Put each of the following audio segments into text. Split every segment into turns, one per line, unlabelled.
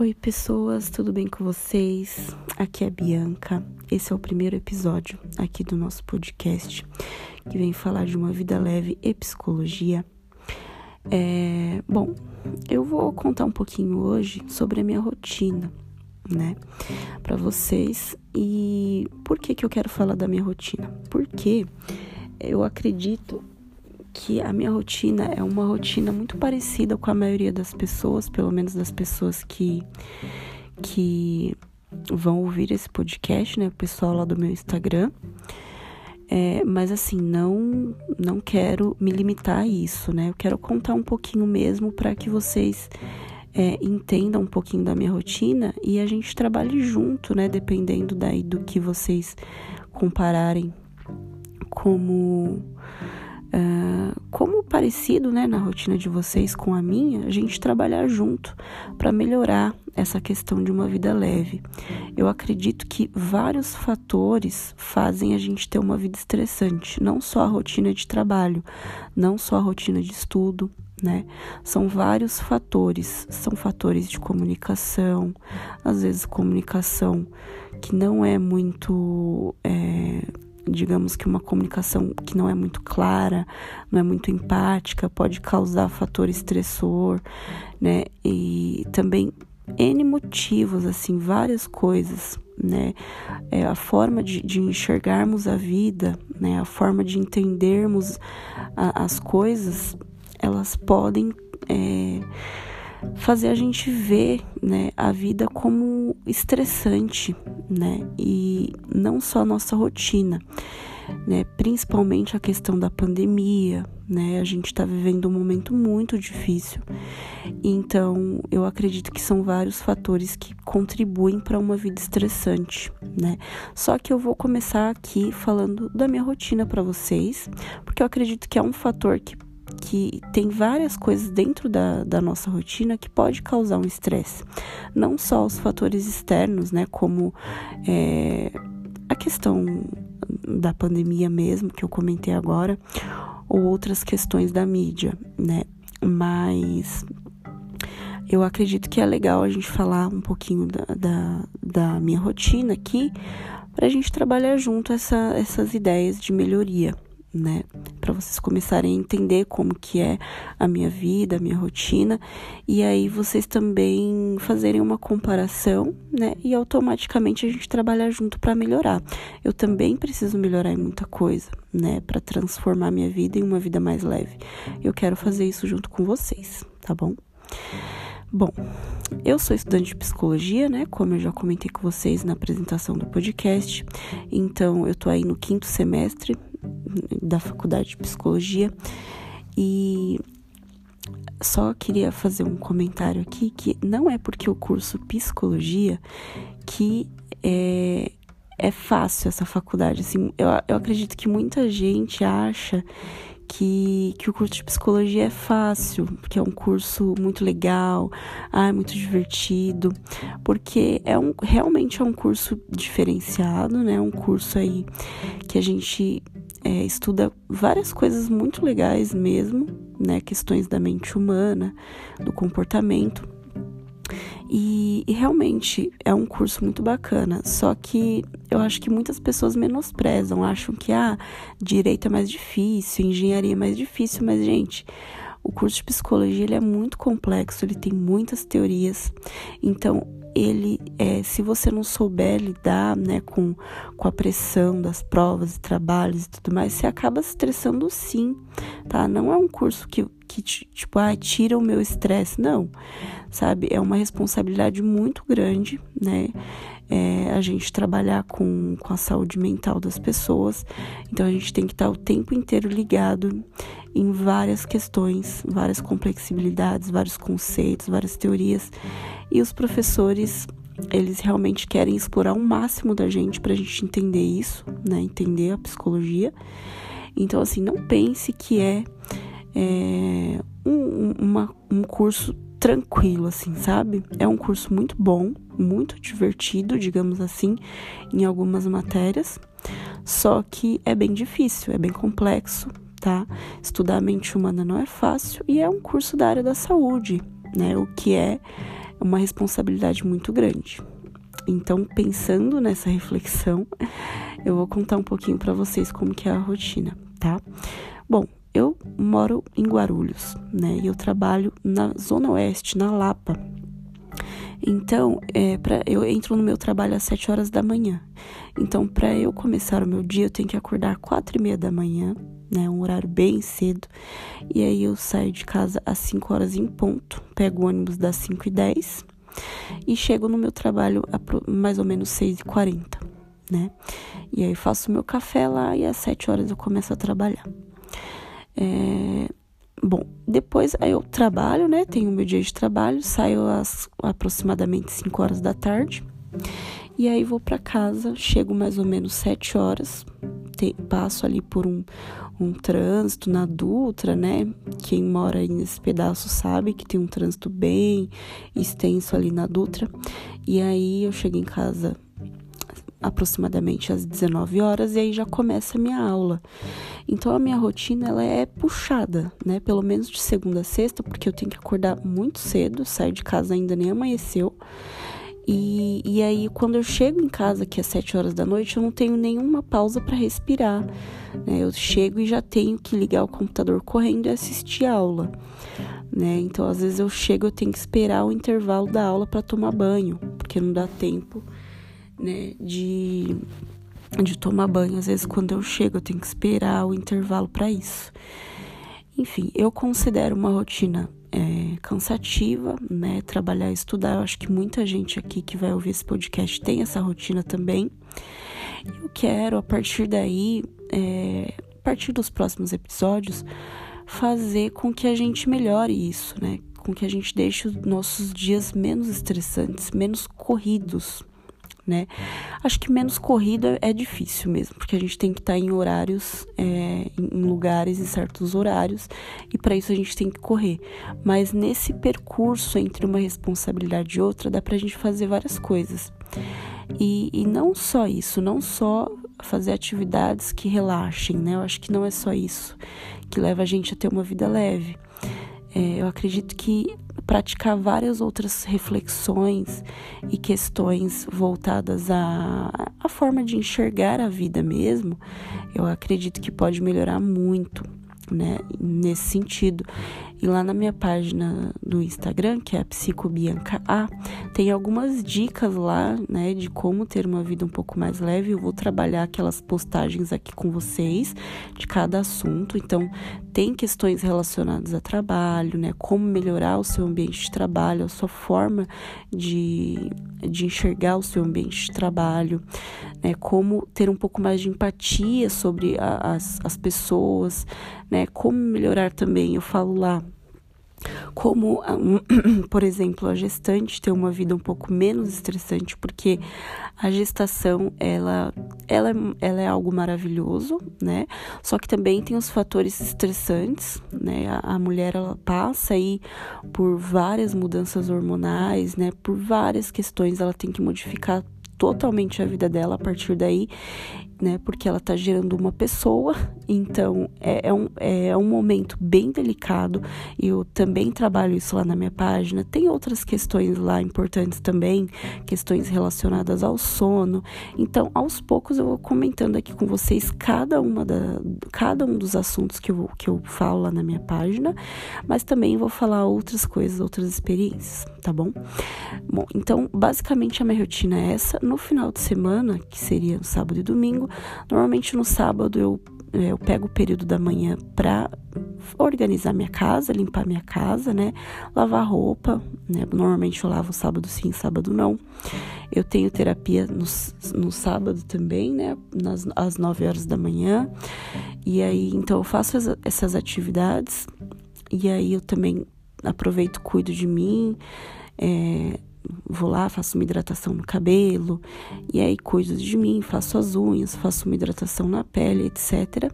Oi, pessoas, tudo bem com vocês? Aqui é a Bianca. Esse é o primeiro episódio aqui do nosso podcast que vem falar de uma vida leve e psicologia. É, bom, eu vou contar um pouquinho hoje sobre a minha rotina, né, para vocês e por que que eu quero falar da minha rotina? Porque eu acredito que a minha rotina é uma rotina muito parecida com a maioria das pessoas, pelo menos das pessoas que, que vão ouvir esse podcast, né? O pessoal lá do meu Instagram. É, mas assim, não não quero me limitar a isso, né? Eu quero contar um pouquinho mesmo para que vocês é, entendam um pouquinho da minha rotina e a gente trabalhe junto, né? Dependendo daí do que vocês compararem como Uh, como parecido né, na rotina de vocês com a minha, a gente trabalhar junto para melhorar essa questão de uma vida leve. Eu acredito que vários fatores fazem a gente ter uma vida estressante, não só a rotina de trabalho, não só a rotina de estudo, né? São vários fatores, são fatores de comunicação, às vezes comunicação que não é muito. É, digamos que uma comunicação que não é muito clara, não é muito empática, pode causar fator estressor, né? E também N motivos, assim, várias coisas, né? É a forma de, de enxergarmos a vida, né? A forma de entendermos a, as coisas, elas podem. É, fazer a gente ver né, a vida como estressante, né? E não só a nossa rotina, né? Principalmente a questão da pandemia, né? A gente está vivendo um momento muito difícil. Então, eu acredito que são vários fatores que contribuem para uma vida estressante, né? Só que eu vou começar aqui falando da minha rotina para vocês, porque eu acredito que é um fator que que tem várias coisas dentro da, da nossa rotina que pode causar um estresse. Não só os fatores externos, né, como é, a questão da pandemia mesmo, que eu comentei agora, ou outras questões da mídia, né, mas eu acredito que é legal a gente falar um pouquinho da, da, da minha rotina aqui, para a gente trabalhar junto essa, essas ideias de melhoria né? Para vocês começarem a entender como que é a minha vida, a minha rotina, e aí vocês também fazerem uma comparação, né? E automaticamente a gente trabalhar junto para melhorar. Eu também preciso melhorar em muita coisa, né? Para transformar minha vida em uma vida mais leve. Eu quero fazer isso junto com vocês, tá bom? Bom, eu sou estudante de psicologia, né? Como eu já comentei com vocês na apresentação do podcast. Então, eu tô aí no quinto semestre da faculdade de psicologia e só queria fazer um comentário aqui que não é porque o curso psicologia que é, é fácil essa faculdade. Assim, eu, eu acredito que muita gente acha que, que o curso de psicologia é fácil, que é um curso muito legal, ah, muito divertido, porque é um, realmente é um curso diferenciado, né? Um curso aí que a gente é, estuda várias coisas muito legais mesmo, né? Questões da mente humana, do comportamento. E, e, realmente é um curso muito bacana, só que eu acho que muitas pessoas menosprezam, acham que ah, direito é mais difícil, engenharia é mais difícil, mas gente, o curso de psicologia ele é muito complexo, ele tem muitas teorias, então ele, é, se você não souber lidar né, com, com a pressão das provas e trabalhos e tudo mais, você acaba se estressando sim, tá? Não é um curso que, que tipo, ah, tira o meu estresse, não, sabe? É uma responsabilidade muito grande, né? É, a gente trabalhar com, com a saúde mental das pessoas, então a gente tem que estar o tempo inteiro ligado em várias questões, várias complexibilidades, vários conceitos, várias teorias. E os professores, eles realmente querem explorar o máximo da gente para a gente entender isso, né? Entender a psicologia. Então, assim, não pense que é, é um, uma, um curso tranquilo, assim, sabe? É um curso muito bom, muito divertido, digamos assim, em algumas matérias. Só que é bem difícil, é bem complexo, tá? Estudar a mente humana não é fácil e é um curso da área da saúde, né? O que é, uma responsabilidade muito grande. Então, pensando nessa reflexão, eu vou contar um pouquinho para vocês como que é a rotina, tá? Bom, eu moro em Guarulhos, né? E eu trabalho na Zona Oeste, na Lapa. Então, é, pra, eu entro no meu trabalho às 7 horas da manhã. Então, para eu começar o meu dia, eu tenho que acordar quatro e meia da manhã, né? Um horário bem cedo. E aí eu saio de casa às 5 horas em ponto, pego o ônibus das 5 e 10 e chego no meu trabalho a mais ou menos 6 e 40, né? E aí faço meu café lá e às 7 horas eu começo a trabalhar. É, bom, depois aí eu trabalho, né? Tenho meu dia de trabalho, saio às aproximadamente 5 horas da tarde. E aí vou para casa, chego mais ou menos 7 horas, te, passo ali por um, um trânsito na Dutra, né? Quem mora aí nesse pedaço sabe que tem um trânsito bem extenso ali na Dutra. E aí eu chego em casa aproximadamente às 19 horas e aí já começa a minha aula. Então a minha rotina ela é puxada, né? Pelo menos de segunda a sexta, porque eu tenho que acordar muito cedo, sair de casa ainda nem amanheceu. E, e aí, quando eu chego em casa, que é 7 horas da noite, eu não tenho nenhuma pausa para respirar. Né? Eu chego e já tenho que ligar o computador correndo e assistir a aula. Né? Então, às vezes, eu chego eu tenho que esperar o intervalo da aula para tomar banho, porque não dá tempo né, de, de tomar banho. Às vezes, quando eu chego, eu tenho que esperar o intervalo para isso. Enfim, eu considero uma rotina é, cansativa, né? Trabalhar estudar. Eu acho que muita gente aqui que vai ouvir esse podcast tem essa rotina também. Eu quero, a partir daí, é, a partir dos próximos episódios, fazer com que a gente melhore isso, né? Com que a gente deixe os nossos dias menos estressantes, menos corridos, né? Acho que menos corrida é difícil mesmo, porque a gente tem que estar tá em horários, é, em lugares, em certos horários, e para isso a gente tem que correr. Mas nesse percurso entre uma responsabilidade e outra, dá para a gente fazer várias coisas. E, e não só isso, não só fazer atividades que relaxem, né? Eu acho que não é só isso que leva a gente a ter uma vida leve. É, eu acredito que praticar várias outras reflexões e questões voltadas à, à forma de enxergar a vida mesmo, eu acredito que pode melhorar muito, né, nesse sentido. E lá na minha página do Instagram, que é a Psicobianca A, tem algumas dicas lá, né, de como ter uma vida um pouco mais leve. Eu vou trabalhar aquelas postagens aqui com vocês de cada assunto. Então, tem questões relacionadas a trabalho, né, como melhorar o seu ambiente de trabalho, a sua forma de, de enxergar o seu ambiente de trabalho, né, como ter um pouco mais de empatia sobre a, as, as pessoas, né, como melhorar também. Eu falo lá como, por exemplo, a gestante ter uma vida um pouco menos estressante, porque a gestação ela, ela, ela é algo maravilhoso, né? Só que também tem os fatores estressantes, né? A, a mulher ela passa aí por várias mudanças hormonais, né? Por várias questões, ela tem que modificar totalmente a vida dela a partir daí né? Porque ela está gerando uma pessoa, então é, é, um, é um momento bem delicado. Eu também trabalho isso lá na minha página. Tem outras questões lá importantes também, questões relacionadas ao sono. Então, aos poucos eu vou comentando aqui com vocês cada uma da, cada um dos assuntos que eu, que eu falo lá na minha página, mas também vou falar outras coisas, outras experiências, tá bom? Bom, então basicamente a minha rotina é essa. No final de semana, que seria sábado e domingo, Normalmente no sábado eu, eu pego o período da manhã para organizar minha casa, limpar minha casa, né? Lavar roupa, né? Normalmente eu lavo sábado sim, sábado não. Eu tenho terapia no, no sábado também, né? Nas, às 9 horas da manhã. E aí, então eu faço essas atividades. E aí eu também aproveito, cuido de mim. É, vou lá, faço uma hidratação no cabelo, e aí cuido de mim, faço as unhas, faço uma hidratação na pele, etc.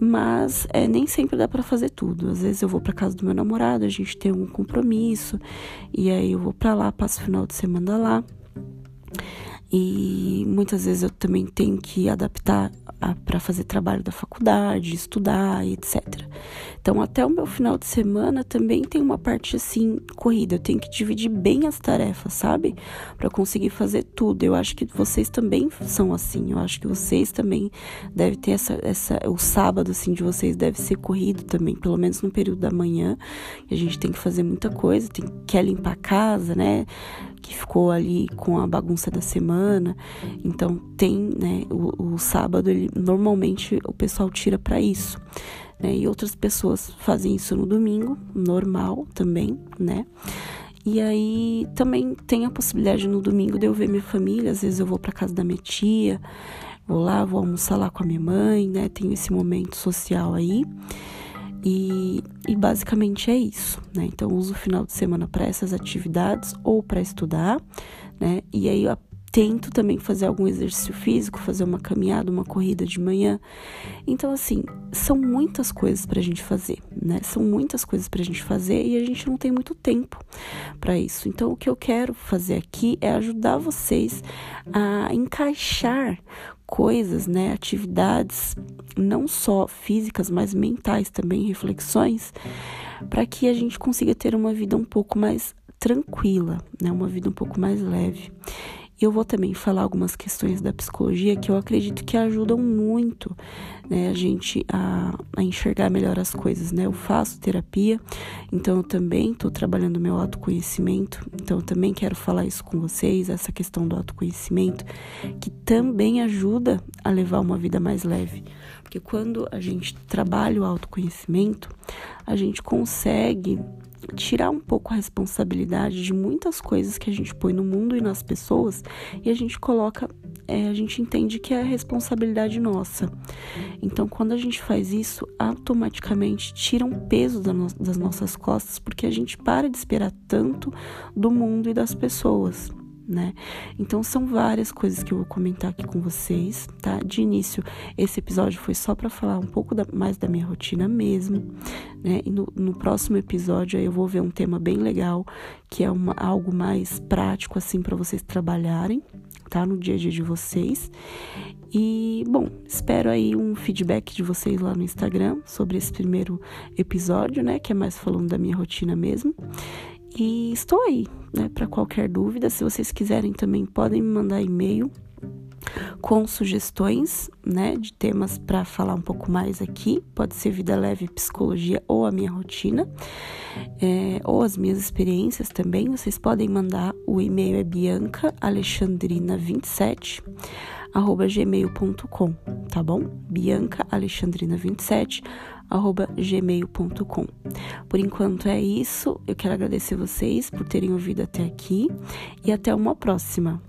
Mas é, nem sempre dá para fazer tudo. Às vezes eu vou para casa do meu namorado, a gente tem um compromisso, e aí eu vou para lá, passo o final de semana lá. E muitas vezes eu também tenho que adaptar para fazer trabalho da faculdade, estudar, etc. Então, até o meu final de semana também tem uma parte assim corrida. Eu tenho que dividir bem as tarefas, sabe? Para conseguir fazer tudo. Eu acho que vocês também são assim. Eu acho que vocês também devem ter essa, essa o sábado assim de vocês deve ser corrido também, pelo menos no período da manhã. A gente tem que fazer muita coisa, tem quer limpar a casa, né? Ficou ali com a bagunça da semana. Então tem, né, o, o sábado ele normalmente o pessoal tira para isso. Né? E outras pessoas fazem isso no domingo, normal também, né? E aí também tem a possibilidade no domingo de eu ver minha família, às vezes eu vou para casa da minha tia, vou lá, vou almoçar lá com a minha mãe, né? Tenho esse momento social aí. E, e basicamente é isso, né? Então, uso o final de semana para essas atividades ou para estudar, né? E aí eu tento também fazer algum exercício físico, fazer uma caminhada, uma corrida de manhã. Então, assim, são muitas coisas para a gente fazer, né? São muitas coisas para a gente fazer e a gente não tem muito tempo para isso. Então, o que eu quero fazer aqui é ajudar vocês a encaixar coisas, né, atividades não só físicas, mas mentais também, reflexões, para que a gente consiga ter uma vida um pouco mais tranquila, né, uma vida um pouco mais leve. E eu vou também falar algumas questões da psicologia que eu acredito que ajudam muito né, a gente a, a enxergar melhor as coisas. Né? Eu faço terapia, então eu também estou trabalhando meu autoconhecimento, então eu também quero falar isso com vocês, essa questão do autoconhecimento, que também ajuda a levar uma vida mais leve. Porque quando a gente trabalha o autoconhecimento, a gente consegue tirar um pouco a responsabilidade de muitas coisas que a gente põe no mundo e nas pessoas e a gente coloca, é, a gente entende que é responsabilidade nossa. Então, quando a gente faz isso, automaticamente tira um peso das nossas costas, porque a gente para de esperar tanto do mundo e das pessoas né? Então são várias coisas que eu vou comentar aqui com vocês, tá? De início, esse episódio foi só para falar um pouco da, mais da minha rotina mesmo, né? E no, no, próximo episódio aí eu vou ver um tema bem legal, que é uma, algo mais prático assim para vocês trabalharem, tá? No dia a dia de vocês. E, bom, espero aí um feedback de vocês lá no Instagram sobre esse primeiro episódio, né? Que é mais falando da minha rotina mesmo. E estou aí, né, para qualquer dúvida. Se vocês quiserem também podem me mandar e-mail com sugestões, né, de temas para falar um pouco mais aqui. Pode ser vida leve, psicologia ou a minha rotina, é, ou as minhas experiências também. Vocês podem mandar. O e-mail é biancaalexandrina27 arroba gmail.com, tá bom? Bianca Alexandrina 27 arroba gmail.com. Por enquanto é isso. Eu quero agradecer vocês por terem ouvido até aqui e até uma próxima.